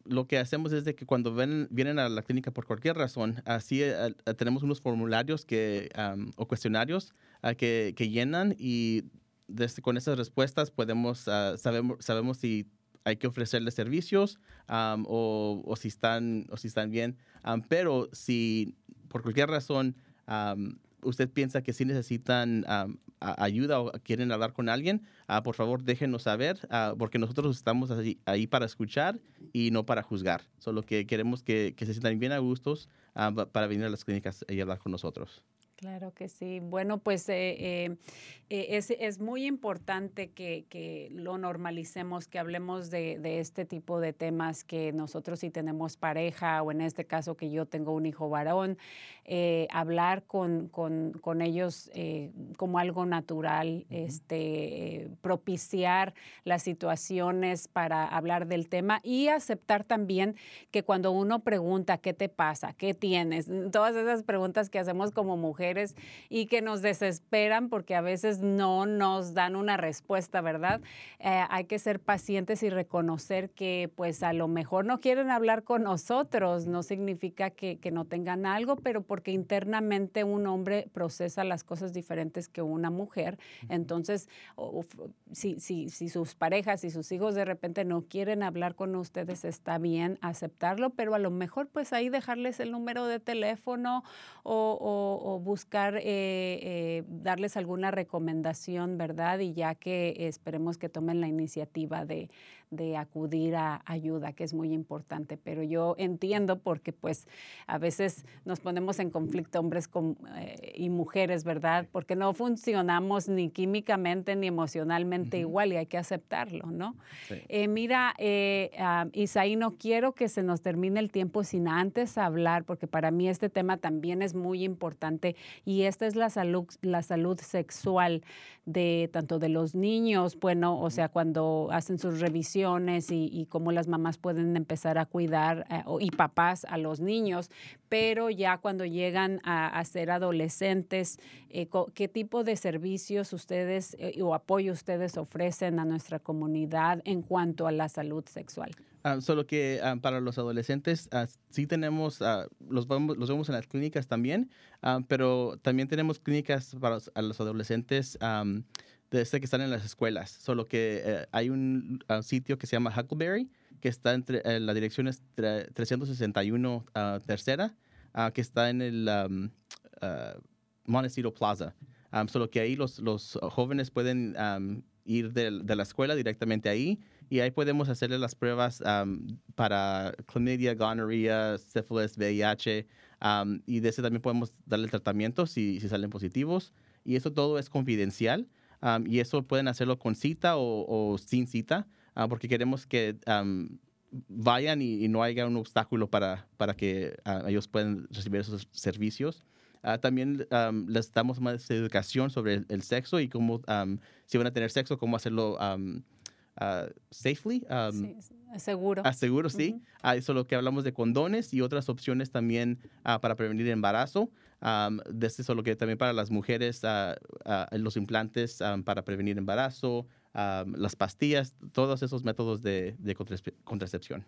lo que hacemos es de que cuando ven, vienen a la clínica por cualquier razón, así tenemos unos formularios que, o cuestionarios ah, que, que, llenan y desde, con esas respuestas podemos, uh, sabemos, sabemos si hay que ofrecerles servicios o, o, si están, o si están bien. pero si por cualquier razón usted piensa que sí necesitan ayuda o quieren hablar con alguien, ah, por favor déjenos saber, ah, porque nosotros estamos ahí, para escuchar y no para juzgar. Solo que queremos que, que se sientan bien a gustos para venir a las clínicas y hablar con nosotros. Claro que sí. Bueno, pues eh, eh, eh, es, es, muy importante que, que, lo normalicemos, que hablemos de, de, este tipo de temas, que nosotros si tenemos pareja o en este caso que yo tengo un hijo varón, hablar con, con, con ellos como algo natural, este, propiciar las situaciones para hablar del tema y aceptar también que cuando uno pregunta qué te pasa, qué tienes, todas esas preguntas que hacemos como mujeres, y que nos desesperan porque a veces no nos dan una respuesta, ¿verdad? Eh, hay que ser pacientes y reconocer que pues a lo mejor no quieren hablar con nosotros, no significa que, que no tengan algo, pero porque internamente un hombre procesa las cosas diferentes que una mujer. Entonces, si, si, si sus parejas y sus hijos de repente no quieren hablar con ustedes, está bien aceptarlo, pero a lo mejor pues ahí dejarles el número de teléfono o, o, o buscar eh, eh, darles alguna recomendación, ¿verdad? Y ya que esperemos que tomen la iniciativa de, de acudir a ayuda, que es muy importante. Pero yo entiendo porque pues a veces nos ponemos en conflicto hombres con, eh, y mujeres, ¿verdad? Porque no funcionamos ni químicamente ni emocionalmente igual y hay que aceptarlo, ¿no? Eh, mira, eh, uh, Isaí, no quiero que se nos termine el tiempo sin antes hablar, porque para mí este tema también es muy importante y esta es la salud, la salud sexual de tanto de los niños, bueno, o sea, cuando hacen sus revisiones, y, cómo las mamás pueden empezar a cuidar eh, y papás a los niños, pero ya cuando llegan a, ser adolescentes, eh, ¿qué tipo de servicios ustedes eh, o apoyo ustedes ofrecen a nuestra comunidad en cuanto a la salud sexual? Ah, solo que ah, para los adolescentes ah, sí tenemos, los, vemos, los vemos en las clínicas también, pero también tenemos clínicas para los adolescentes am, desde que están en las escuelas. Solo que eh, hay un ah, sitio que se llama Huckleberry, que está entre, eh, la dirección es tre- 361 ah, tercera, ah, que está en el am, ah, Montecito Plaza. Am, solo que ahí los, los jóvenes pueden am, ir de, de la escuela directamente ahí y ahí podemos hacerle las pruebas am, para clamidia, gonorrea, sífilis, VIH am, y de ese también podemos darle tratamiento si, si salen positivos y eso todo es confidencial am, y eso pueden hacerlo con cita o, o sin cita ah, porque queremos que am, vayan y, y no haya un obstáculo para, para que ah, ellos puedan recibir esos servicios. Ah, también am, les damos más educación sobre el, el sexo y cómo, si van a tener sexo, cómo hacerlo safely. Sí, sí, seguro. seguro, sí. Ujú. Ah, eso lo que hablamos de condones y otras opciones también para prevenir embarazo. Am, de este solo que también para las mujeres, ah, ah, los implantes am, para prevenir embarazo, am, las pastillas, todos esos métodos de, de contracepción.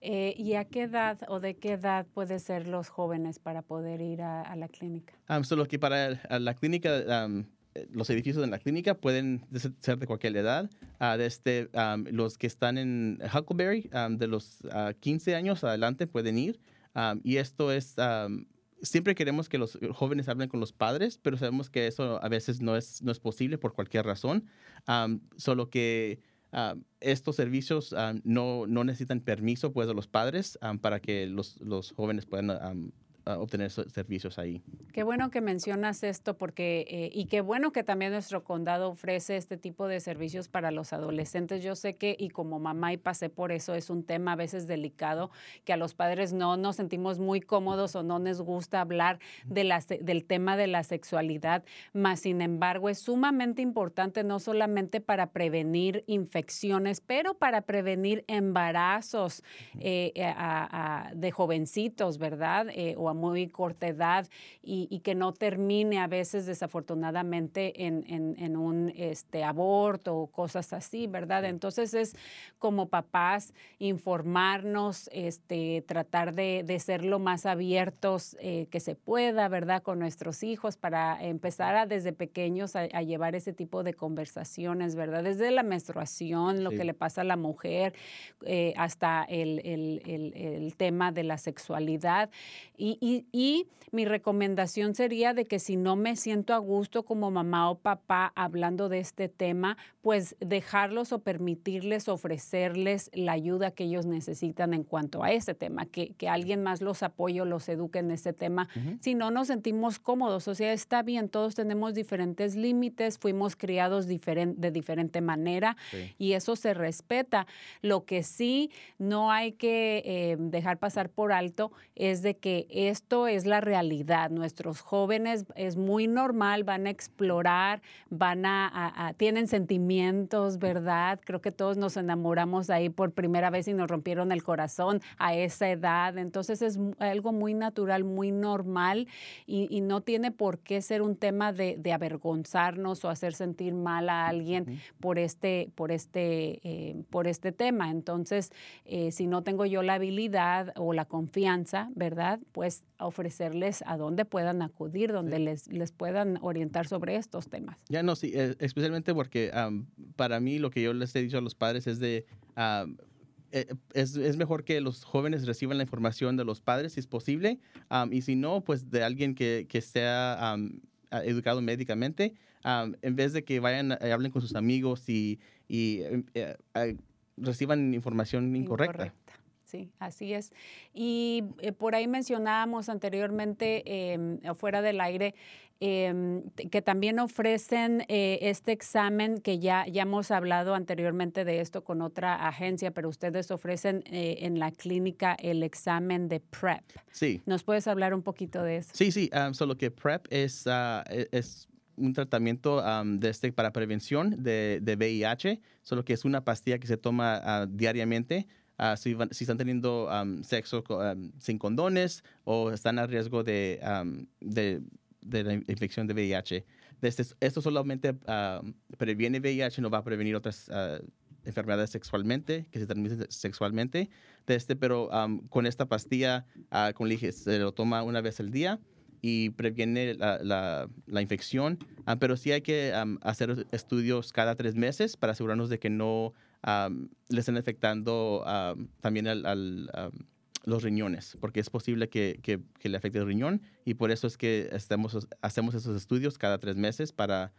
Eh, ¿Y a qué edad o de qué edad pueden ser los jóvenes para poder ir a, a la clínica? Um, solo que para la clínica, um, eh, los edificios en la clínica pueden de ser de cualquier edad. Ah, desde um, los que están en Huckleberry, um, de los ah, 15 años adelante pueden ir. Um, y esto es, um, siempre queremos que los jóvenes hablen con los padres, pero sabemos que eso a veces no es, no es posible por cualquier razón. Um, solo que um, estos servicios um, no, no necesitan permiso pues, de los padres para que los, los jóvenes puedan obtener servicios ahí. Qué bueno que mencionas esto porque eh, y qué bueno que también nuestro condado ofrece este tipo de servicios para los adolescentes. Yo sé que y como mamá y pasé por eso es un tema a veces delicado que a los padres no nos sentimos muy cómodos o no nos gusta hablar de la del tema de la sexualidad, más sin embargo es sumamente importante no solamente para prevenir infecciones, pero para prevenir embarazos eh, de jovencitos, ¿verdad? Eh, a muy corta edad y, y que no termine a veces desafortunadamente en, en- en un este, aborto o cosas así, ¿verdad? Entonces es como papás informarnos, este, tratar de, de ser lo más abiertos eh, que se pueda, ¿verdad? Con nuestros hijos para empezar a desde pequeños a, a llevar ese tipo de conversaciones, ¿verdad? Desde la menstruación, lo Sí. que le pasa a la mujer, eh, hasta el, el- el- el tema de la sexualidad. Y, y- y mi recomendación sería de que si no me siento a gusto como mamá o papá hablando de este tema, pues dejarlos o permitirles ofrecerles la ayuda que ellos necesitan en cuanto a ese tema, que, que alguien más los apoye o los eduque en ese tema. Si no nos sentimos cómodos, o sea, está bien, todos tenemos diferentes límites, fuimos criados diferen- de diferente manera Sí. y eso se respeta. Lo que sí no hay que eh, dejar pasar por alto es de que esto es la realidad. Nuestros jóvenes es muy normal, van a explorar, van a, a- a- tienen sentimientos, ¿verdad? Creo que todos nos enamoramos ahí por primera vez y nos rompieron el corazón a esa edad. Entonces es algo muy natural, muy normal y, y no tiene por qué ser un tema de, de avergonzarnos o hacer sentir mal a alguien por este, por este, eh, por este tema. Entonces, eh, si no tengo yo la habilidad o la confianza, ¿verdad? Pues ofrecerles a dónde puedan acudir, donde les, les puedan orientar sobre estos temas. Ya no, sí, eh, especialmente porque am, para mí lo que yo les he dicho a los padres es de, eh, es, es mejor que los jóvenes reciban la información de los padres si es posible, am, y si no, pues de alguien que, que sea educado médicamente, am, en vez de que vayan, hablen con sus amigos y, y eh, eh, reciban información incorrecta. Sí, así es. Y eh, por ahí mencionábamos anteriormente, eh, fuera del aire, eh, t- que también ofrecen eh, este examen, que ya, ya hemos hablado anteriormente de esto con otra agencia, pero ustedes ofrecen eh, en la clínica el examen de PrEP. Sí. ¿Nos puedes hablar un poquito de eso? Sí, sí, um, solo que PrEP es, e- es un tratamiento am, de este para prevención de, de VIH, solo que es una pastilla que se toma ah, diariamente. Ah, si, van- si están teniendo am, sexo am, sin condones o están a riesgo de, de, de la infección de VIH. Desde, esto solamente ah, previene VIH, no va a prevenir otras ah, enfermedades sexualmente, que se transmiten sexualmente. Este, pero con esta pastilla, dije, se lo toma una vez al día y previene la, la- la infección. Pero sí hay que am, hacer estudios cada tres meses para asegurarnos de que no am, le estén afectando am, también al, al, am, los riñones, porque es posible que, que- le afecte el riñón y por eso es que estamos, hacemos esos estudios cada tres meses para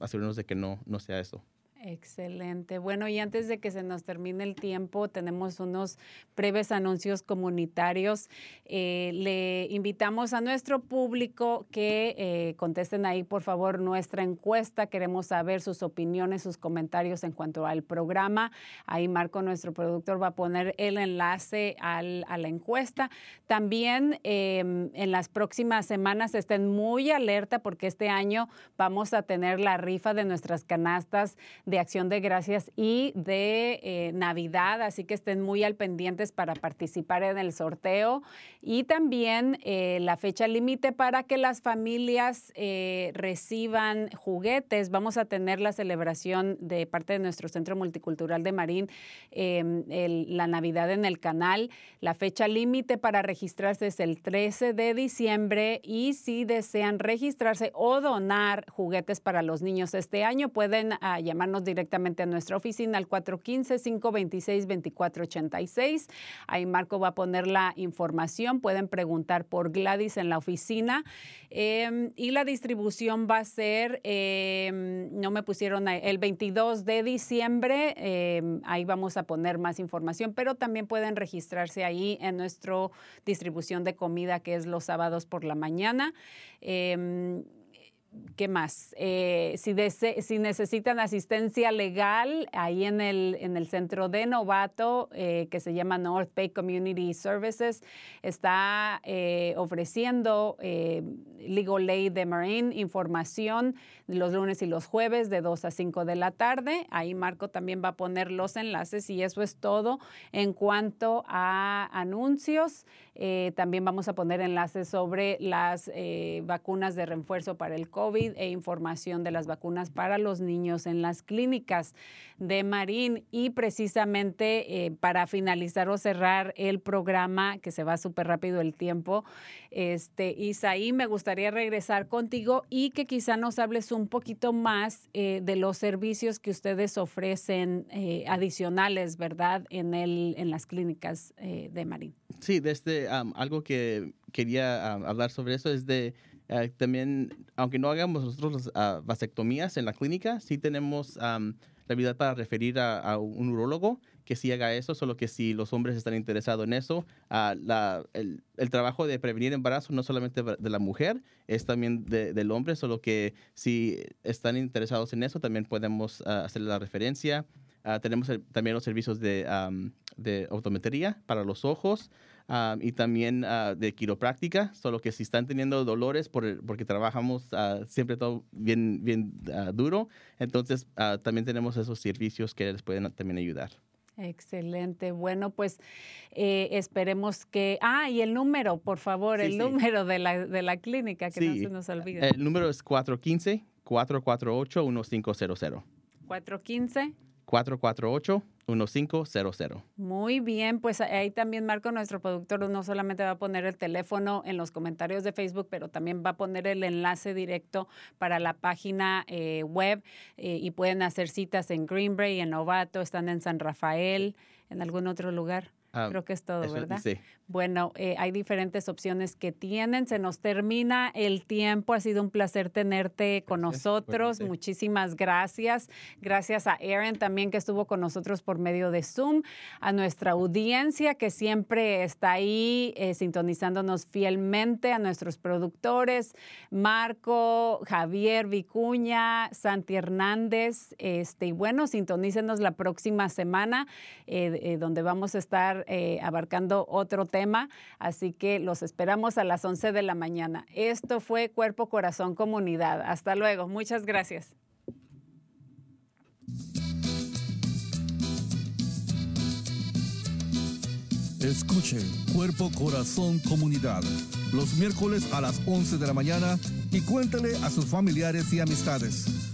asegurarnos de que no, no sea eso. Excelente. Bueno, y antes de que se nos termine el tiempo, tenemos unos breves anuncios comunitarios. Eh, le invitamos a nuestro público que eh, contesten ahí, por favor, nuestra encuesta. Queremos saber sus opiniones, sus comentarios en cuanto al programa. Ahí Marco, nuestro productor, va a poner el enlace a la encuesta. También eh, en las próximas semanas estén muy alerta porque este año vamos a tener la rifa de nuestras canastas de acción de gracias y de eh, Navidad, así que estén muy al pendientes para participar en el sorteo. Y también eh, la fecha límite para que las familias eh, reciban juguetes. Vamos a tener la celebración de parte de nuestro Centro Multicultural de Marín, el- la Navidad en el canal. La fecha límite para registrarse es el 13 de diciembre y si desean registrarse o donar juguetes para los niños este año, pueden ah, llamarnos directamente a nuestra oficina al 415-526-2486. Ahí Marco va a poner la información. Pueden preguntar por Gladys en la oficina. Eh, y la distribución va a ser, eh, no me pusieron el 22 de diciembre. eh, ahí vamos a poner más información, pero también pueden registrarse ahí en nuestra distribución de comida que es los sábados por la mañana. Em, ¿Qué más? Eh, si, necesitan asistencia legal, ahí en el, en el centro de Novato, eh, que se llama North Bay Community Services, está eh, ofreciendo eh, Legal Aid de Marine, información los lunes y los jueves de 2 a 5 de la tarde. Ahí Marco también va a poner los enlaces y eso es todo en cuanto a anuncios. También vamos a poner enlaces sobre las vacunas de refuerzo para el COVID e información de las vacunas para los niños en las clínicas de Marín. Y precisamente eh, para finalizar o cerrar el programa, que se va súper rápido el tiempo, este, Isaí, me gustaría regresar contigo y que quizá nos hables un poquito más eh, de los servicios que ustedes ofrecen eh, adicionales, ¿verdad?, en, el, en las clínicas eh, de Marín. Sí, desde am, algo que quería hablar sobre eso es de eh, también, aunque no hagamos nosotros las ah, vasectomías en la clínica, sí tenemos am, la habilidad para referir a, a un urólogo que sí haga eso, solo que si los hombres están interesados en eso, ah, la- el, el trabajo de prevenir embarazo no solamente de la mujer, es también de- del hombre, solo que si están interesados en eso, también podemos ah, hacer la referencia. Tenemos el- también los servicios de, am, de optometría para los ojos ah, y también ah, de quiropráctica, solo que si están teniendo dolores por porque trabajamos ah, siempre todo bien, bien duro, entonces también tenemos esos servicios que les pueden también ayudar. Excelente. Bueno, pues eh, esperemos que... Ah, y el número, por favor, Sí, el sí. número de la, de la clínica, que no se nos olvide. El número es 415-448-1500. 415. 448-1500. Muy bien, pues ahí también Marco, nuestro productor, no solamente va a poner el teléfono en los comentarios de Facebook, pero también va a poner el enlace directo para la página eh, web eh, y pueden hacer citas en Greenbrae, en Novato, están en San Rafael, en algún otro lugar. Ah, Creo que es todo, Eso- ¿verdad? Sí. Bueno, eh, hay diferentes opciones que tienen. Se nos termina el tiempo. Ha sido un placer tenerte con Gracias, nosotros. Muchísimas gracias. Gracias a Aaron también que estuvo con nosotros por medio de Zoom. A nuestra audiencia que siempre está ahí eh, sintonizándonos fielmente. A nuestros productores, Marco, Javier Vicuña, Santi Hernández. Este, y bueno, sintonícenos la próxima semana eh, eh, donde vamos a estar eh, abarcando otro tema, así que los esperamos a las 11 de la mañana. Esto fue Cuerpo, Corazón, Comunidad. Hasta luego. Muchas gracias. Escuche Cuerpo, Corazón, Comunidad los miércoles a las 11 de la mañana y cuéntale a sus familiares y amistades.